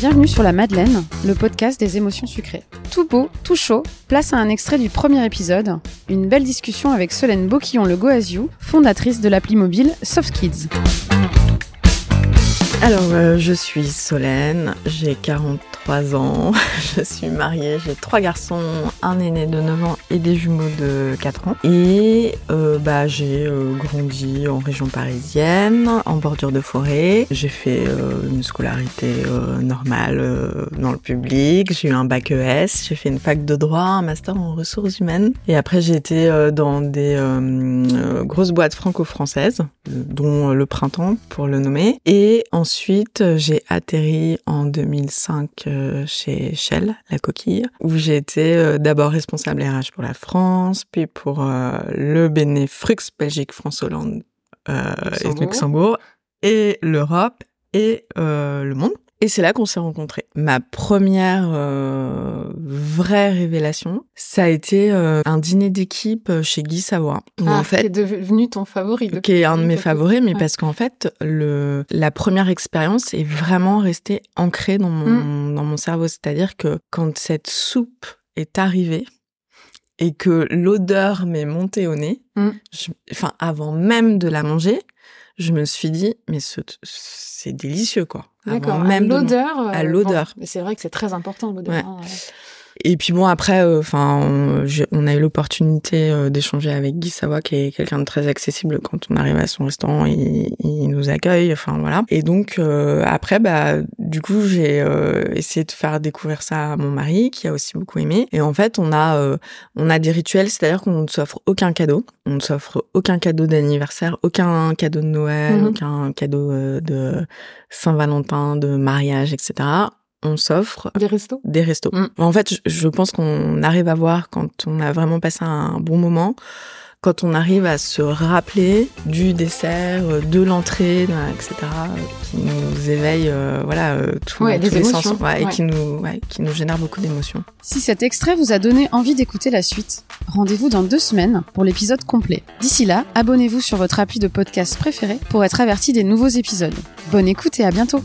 Bienvenue sur La Madeleine, le podcast des émotions sucrées. Tout beau, tout chaud, place à un extrait du premier épisode, une belle discussion avec Solène Boquillon-Le Goasiou, fondatrice de l'appli mobile Soft Kids. Alors, euh, je suis Solène, j'ai 43 ans, je suis mariée, j'ai trois garçons, un aîné de 9 ans et des jumeaux de 4 ans. Et euh, bah, j'ai euh, grandi en région parisienne, en bordure de forêt. J'ai fait une scolarité normale dans le public, j'ai eu un bac ES, j'ai fait une fac de droit, un master en ressources humaines. Et après, j'ai été dans des grosses boîtes franco-françaises, dont le printemps pour le nommer. Et j'ai atterri en 2005 euh, chez Shell, la coquille, où j'ai été euh, d'abord responsable RH pour la France, puis pour euh, le Benefrux Belgique, France, Hollande et Luxembourg, et l'Europe et le monde. Et c'est là qu'on s'est rencontrés. Ma première euh, vraie révélation, ça a été euh, un dîner d'équipe chez Guy Savoie. ah, en fait, qui est devenu ton favori. Qui est un de mes favoris, mais parce qu'en fait, le, la première expérience est vraiment restée ancrée dans mon, mm. dans mon cerveau. C'est-à-dire que quand cette soupe est arrivée, et que l'odeur m'est montée au nez, mm. enfin avant même de la manger, je me suis dit mais c'est délicieux quoi. D'accord. Même l'odeur. À l'odeur. C'est vrai que c'est très important l'odeur. Ouais. Hein, et puis bon après, euh, enfin, on, a eu l'opportunité euh, d'échanger avec Guy Savoie, qui est quelqu'un de très accessible quand on arrive à son restaurant, il, il nous accueille, enfin voilà. Et donc euh, après, bah du coup j'ai essayé de faire découvrir ça à mon mari, qui a aussi beaucoup aimé. Et en fait, on a on a des rituels, c'est-à-dire qu'on ne s'offre aucun cadeau, on ne s'offre aucun cadeau d'anniversaire, aucun cadeau de Noël, mhm. aucun cadeau de Saint-Valentin, de mariage, etc on s'offre des restos? Des restos. Mm. En fait, je pense qu'on arrive à voir quand on a vraiment passé un bon moment, quand on arrive à se rappeler du dessert, de l'entrée, etc., qui nous éveille, euh, voilà, euh, tous les sens, et qui nous, qui nous génère beaucoup d'émotions. Si cet extrait vous a donné envie d'écouter la suite, rendez-vous dans deux semaines pour l'épisode complet. D'ici là, abonnez-vous sur votre appli de podcast préféré pour être averti des nouveaux épisodes. Bonne écoute et à bientôt.